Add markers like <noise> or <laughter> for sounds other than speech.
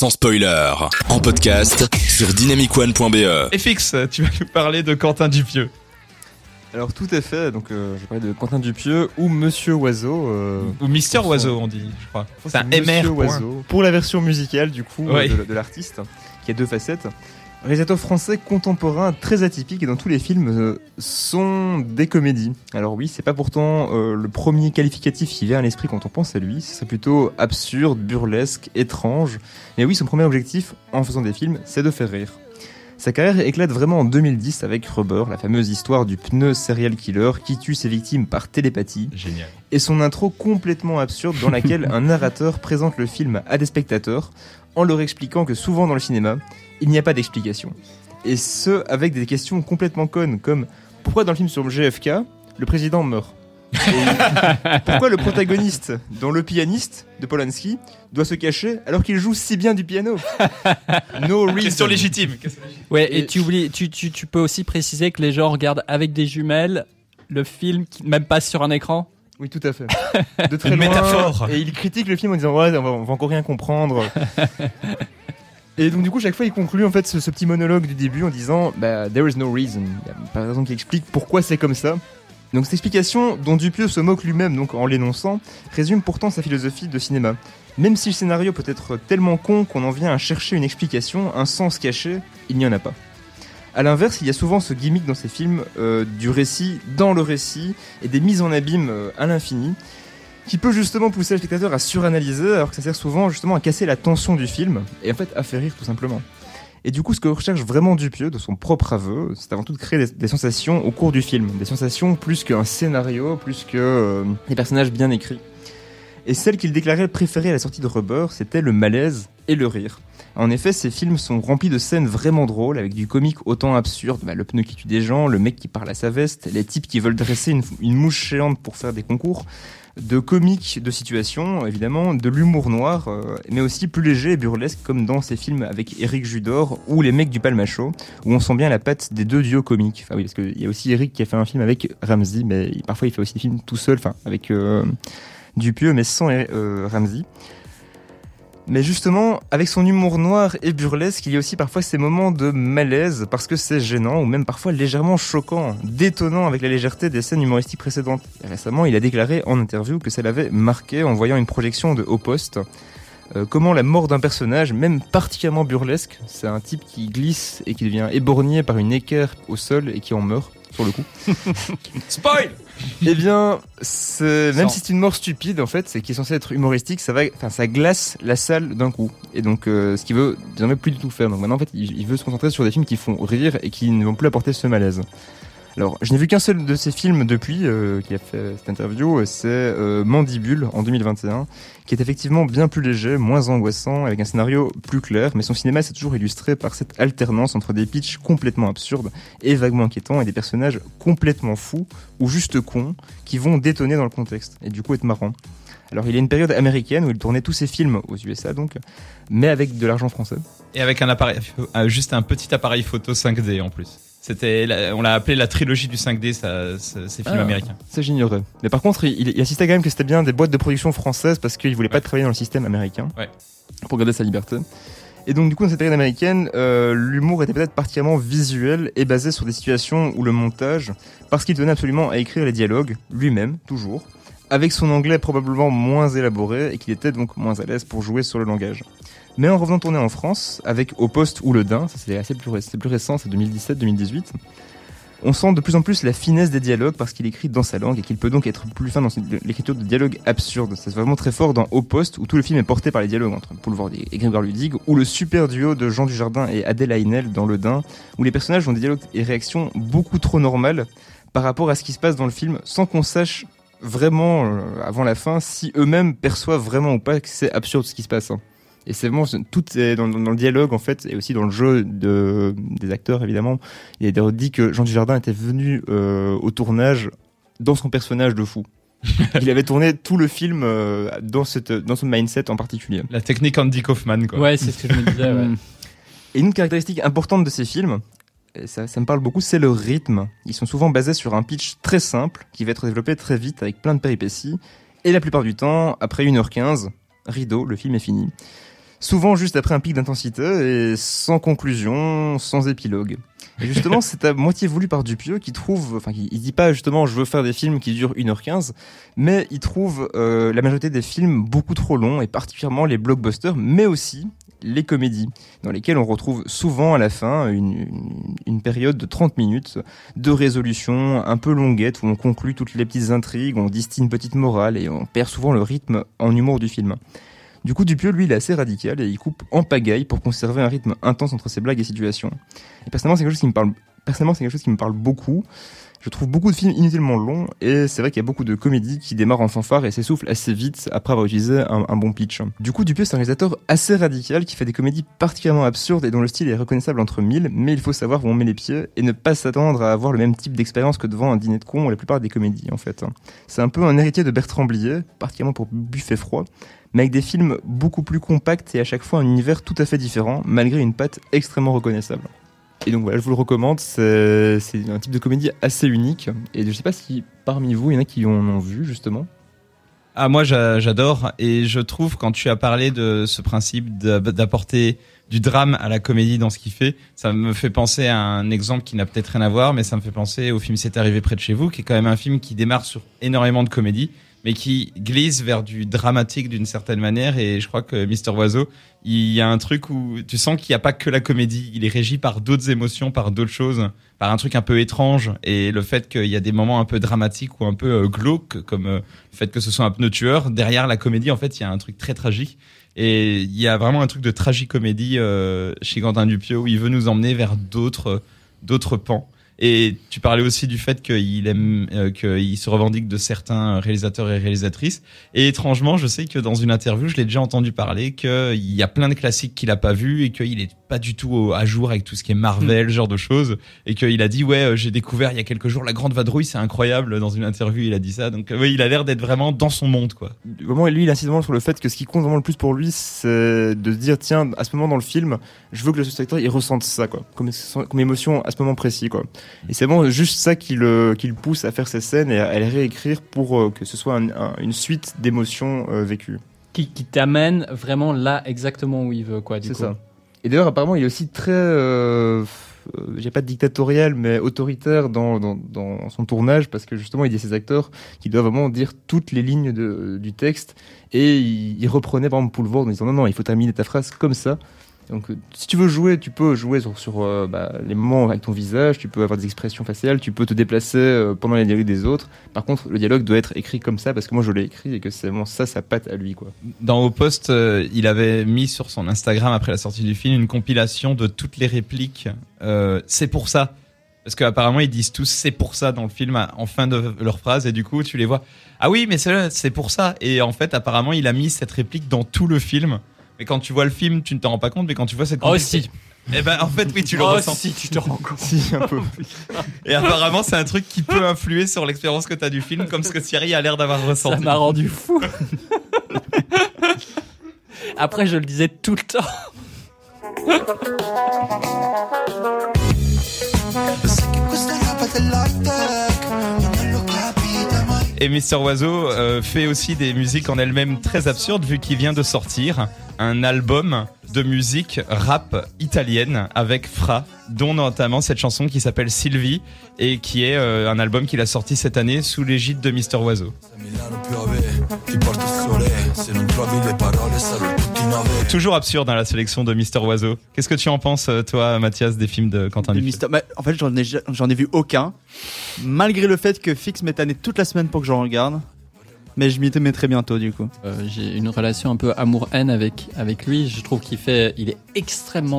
sans spoiler, en podcast sur dynamicone.be. FX, tu vas nous parler de Quentin Dupieux. Alors tout est fait, donc euh, je vais parler de Quentin Dupieux ou Monsieur Oiseau. euh, Ou Mister Oiseau, on dit, je crois. C'est un MR. Monsieur. Oiseau. Pour la version musicale du coup de l'artiste, qui a deux facettes. Réalisateur français contemporain très atypique et dans tous les films euh, sont des comédies. Alors oui, c'est pas pourtant euh, le premier qualificatif qui vient à l'esprit quand on pense à lui, c'est plutôt absurde, burlesque, étrange. Mais oui, son premier objectif en faisant des films, c'est de faire rire. Sa carrière éclate vraiment en 2010 avec Rubber, la fameuse histoire du pneu serial killer qui tue ses victimes par télépathie, Génial. et son intro complètement absurde dans laquelle <laughs> un narrateur présente le film à des spectateurs en leur expliquant que souvent dans le cinéma, il n'y a pas d'explication. Et ce, avec des questions complètement connes, comme pourquoi dans le film sur le GFK, le président meurt? Et <laughs> Pourquoi le protagoniste, dans Le pianiste de Polanski, doit se cacher alors qu'il joue si bien du piano? No reason. Question légitime. question légitime. Ouais, et, Et- tu oublies, tu, tu, tu peux aussi préciser que les gens regardent avec des jumelles le film qui même passe sur un écran? Oui, tout à fait. <laughs> De très Une loin, métaphore. Et il critique le film en disant ouais, on va, on va encore rien comprendre. <laughs> et donc du coup, chaque fois, il conclut en fait ce, ce petit monologue du début en disant bah there is no reason. Il n'y a pas de raison qui explique pourquoi c'est comme ça. Donc cette explication, dont Dupieux se moque lui-même donc en l'énonçant, résume pourtant sa philosophie de cinéma. Même si le scénario peut être tellement con qu'on en vient à chercher une explication, un sens caché, il n'y en a pas. A l'inverse, il y a souvent ce gimmick dans ces films euh, du récit dans le récit et des mises en abîme euh, à l'infini qui peut justement pousser le spectateur à suranalyser alors que ça sert souvent justement à casser la tension du film et en fait à faire rire tout simplement. Et du coup, ce que recherche vraiment Dupieux de son propre aveu, c'est avant tout de créer des, sensations au cours du film, des sensations plus qu'un scénario, plus que euh, des personnages bien écrits. Et celle qu'il déclarait préférée à la sortie de Rubber, c'était le malaise et le rire. En effet, ces films sont remplis de scènes vraiment drôles, avec du comique autant absurde, bah, le pneu qui tue des gens, le mec qui parle à sa veste, les types qui veulent dresser une, mouche géante pour faire des concours, de comiques de situation, évidemment, de l'humour noir, euh, mais aussi plus léger et burlesque, comme dans ces films avec Eric Judor ou Les mecs du Palmacho, où on sent bien la patte des deux duos comiques. Enfin oui, parce qu'il y a aussi Eric qui a fait un film avec Ramsey, mais parfois il fait aussi des films tout seul, enfin avec euh, Dupieux, mais sans euh, Ramsey. Mais justement, avec son humour noir et burlesque, il y a aussi parfois ces moments de malaise parce que c'est gênant ou même parfois légèrement choquant, détonnant avec la légèreté des scènes humoristiques précédentes. Et récemment, il a déclaré en interview que ça l'avait marqué en voyant une projection de Haut Poste. euh, comment la mort d'un personnage, même particulièrement burlesque, c'est un type qui glisse et qui devient éborgné par une équerre au sol et qui en meurt, sur le coup. <laughs> <laughs> Spoil <laughs> Eh bien, même si c'est une mort stupide, en fait, c'est qui est censé être humoristique, ça va, enfin, ça glace la salle d'un coup. Et donc, euh, ce qu'il veut désormais plus du tout faire. Donc maintenant, en fait, il, il veut se concentrer sur des films qui font rire et qui ne vont plus apporter ce malaise. Alors, je n'ai vu qu'un seul de ces films depuis euh, qui a fait cette interview, c'est euh, Mandibule en 2021, qui est effectivement bien plus léger, moins angoissant, avec un scénario plus clair, mais son cinéma s'est toujours illustré par cette alternance entre des pitchs complètement absurdes et vaguement inquiétants et des personnages complètement fous ou juste cons qui vont détonner dans le contexte et du coup être marrants. Alors il y a une période américaine où il tournait tous ses films aux USA donc, mais avec de l'argent français. Et avec un appareil, euh, juste un petit appareil photo 5D en plus. C'était, on l'a appelé la trilogie du 5D, ça, ça- ces films Ah. américains. Ça j'ignorais. Mais par contre il, il insistait quand même que c'était bien des boîtes de production françaises parce qu'il voulait pas travailler dans le système américain Ouais. pour garder sa liberté. Et donc du coup dans cette période américaine, euh, l'humour était peut-être particulièrement visuel et basé sur des situations où le montage, parce qu'il tenait absolument à écrire les dialogues lui-même, toujours, avec son anglais probablement moins élaboré et qu'il était donc moins à l'aise pour jouer sur le langage. Mais en revenant tourner en France, avec Au Poste ou Le Dain, c'est assez plus, récent, c'est 2017-2018, on sent de plus en plus la finesse des dialogues parce qu'il écrit dans sa langue et qu'il peut donc être plus fin dans l'écriture de dialogues absurdes. C'est vraiment très fort dans Au Poste où tout le film est porté par les dialogues entre Boulevard et Grégoire Ludig ou le super duo de Jean Dujardin et Adèle Haenel dans Le Dain où les personnages ont des dialogues et réactions beaucoup trop normales par rapport à ce qui se passe dans le film sans qu'on sache vraiment euh, avant la fin si eux-mêmes perçoivent vraiment ou pas que c'est absurde ce qui se passe. hein. Et c'est vraiment tout est dans, dans le dialogue en fait et aussi dans le jeu de, des acteurs évidemment. Il a d'ailleurs dit que Jean Dujardin était venu euh, au tournage dans son personnage de fou. <laughs> Il avait tourné tout le film euh, dans cette dans ce mindset en particulier. La technique Andy Kaufman, quoi. Ouais, c'est ce que je me disais. ouais. <laughs> Et une caractéristique importante de ces films, et ça, ça me parle beaucoup, c'est le rythme. Ils sont souvent basés sur un pitch très simple, qui va être développé très vite avec plein de péripéties. Et la plupart du temps, après 1h15, rideau, le film est fini. Souvent juste après un pic d'intensité et sans conclusion, sans épilogue. Et justement, <laughs> c'est à moitié voulu par Dupieux qui trouve, enfin, il dit pas justement je veux faire des films qui durent 1h15, mais il trouve euh, la majorité des films beaucoup trop longs et particulièrement les blockbusters, mais aussi les comédies, dans lesquelles on retrouve souvent à la fin une, une, une, période de 30 minutes de résolution un peu longuette où on conclut toutes les petites intrigues, on distille une petite morale et on perd souvent le rythme en humour du film. Du coup, Dupieux, lui, il est assez radical et il coupe en pagaille pour conserver un rythme intense entre ses blagues et situations. Et personnellement, c'est quelque chose qui me parle, beaucoup. Je trouve beaucoup de films inutilement longs et c'est vrai qu'il y a beaucoup de comédies qui démarrent en fanfare et s'essoufflent assez vite après avoir utilisé un, bon pitch. Du coup, Dupieux, c'est un réalisateur assez radical qui fait des comédies particulièrement absurdes et dont le style est reconnaissable entre mille, mais il faut savoir où on met les pieds et ne pas s'attendre à avoir le même type d'expérience que devant un dîner de con ou la plupart des comédies, en fait. C'est un peu un héritier de Bertrand Blier, particulièrement pour Buffet froid, mais avec des films beaucoup plus compacts et à chaque fois un univers tout à fait différent, malgré une patte extrêmement reconnaissable. Et donc voilà, je vous le recommande, c'est un type de comédie assez unique, et je sais pas si parmi vous, il y en a qui en ont vu justement. Ah moi j'adore, et je trouve quand tu as parlé de ce principe d'apporter du drame à la comédie dans ce qu'il fait, ça me fait penser à un exemple qui n'a peut-être rien à voir, mais ça me fait penser au film C'est arrivé près de chez vous, qui est quand même un film qui démarre sur énormément de comédie, mais qui glisse vers du dramatique d'une certaine manière. Et je crois que Mister Oiseau, il y a un truc où tu sens qu'il n'y a pas que la comédie. Il est régi par d'autres émotions, par d'autres choses, par un truc un peu étrange. Et le fait qu'il y a des moments un peu dramatiques ou un peu glauques, comme le fait que ce soit un pneu tueur, derrière la comédie, en fait, il y a un truc très tragique. Et il y a vraiment un truc de tragicomédie euh, chez Quentin Dupieux où il veut nous emmener vers d'autres d'autres pans. Et tu parlais aussi du fait qu'il aime, euh, qu'il se revendique de certains réalisateurs et réalisatrices. Et étrangement, je sais que dans une interview, je l'ai déjà entendu parler qu'il y a plein de classiques qu'il a pas vus et qu'il est pas du tout à jour avec tout ce qui est Marvel, ce genre de choses. Et qu'il a dit, ouais, euh, j'ai découvert il y a quelques jours La Grande Vadrouille, c'est incroyable. Dans une interview, il a dit ça. Donc, euh, oui, il a l'air d'être vraiment dans son monde, quoi. Vraiment, lui, il insiste vraiment sur le fait que ce qui compte vraiment le plus pour lui, c'est de se dire, tiens, à ce moment dans le film, je veux que le spectateur, il ressente ça, quoi, comme, comme émotion à ce moment précis, quoi. Et c'est vraiment juste ça qui le, qui le pousse à faire ces scènes et à, à les réécrire pour euh, que ce soit un, un, une suite d'émotions euh, vécues. Qui, qui t'amène vraiment là exactement où il veut, quoi, du C'est coup. ça. Et d'ailleurs, apparemment, il est aussi très, euh, euh, j'ai pas de dictatorial, mais autoritaire dans, dans, dans son tournage, parce que justement, il dit à ses acteurs qui doivent vraiment dire toutes les lignes de, du texte, et il, il reprenait par exemple Poulvord en disant non, non, il faut terminer ta phrase comme ça. Donc, euh, si tu veux jouer, tu peux jouer sur, euh, bah, les moments avec ton visage, tu peux avoir des expressions faciales, tu peux te déplacer euh, pendant les dialogues des autres. Par contre, le dialogue doit être écrit comme ça, parce que moi je l'ai écrit et que c'est vraiment ça, sa patte à lui, quoi. Dans Au Poste, il avait mis sur son Instagram après la sortie du film une compilation de toutes les répliques. C'est pour ça. Parce qu'apparemment, ils disent tous c'est pour ça dans le film en fin de leur phrase et du coup, tu les vois. Ah oui, mais c'est pour ça. Et en fait, apparemment, il a mis cette réplique dans tout le film. Mais quand tu vois le film, tu ne t'en rends pas compte. Mais quand tu vois cette Oh si, eh ben en fait, oui, tu le oh ressens. si, tu te rends compte. <laughs> Si, un peu. Et apparemment, c'est un truc qui peut influer sur l'expérience que tu as du film, comme ce que Thierry a l'air d'avoir Ça ressenti. m'a rendu fou. Après, je le disais tout le temps. Et Mister Oiseau euh, fait aussi des musiques en elles-mêmes très absurdes vu qu'il vient de sortir un album de musique rap italienne avec Fra, dont notamment cette chanson qui s'appelle Sylvie et qui est euh, un album qu'il a sorti cette année sous l'égide de Mister Oiseau. Toujours absurde dans la sélection de Mister Oiseau. Qu'est-ce que tu en penses, euh, toi, Mathias, des films de Quentin Dupieux Mister- bah, en fait, j'en ai, j'en ai vu aucun. Malgré le fait que Fix m'ait tanné toute la semaine pour que j'en regarde. Mais je m'y étais mis très bientôt, du coup. Euh, J'ai une relation un peu amour-haine avec, avec lui. Je trouve qu'il fait, il est extrêmement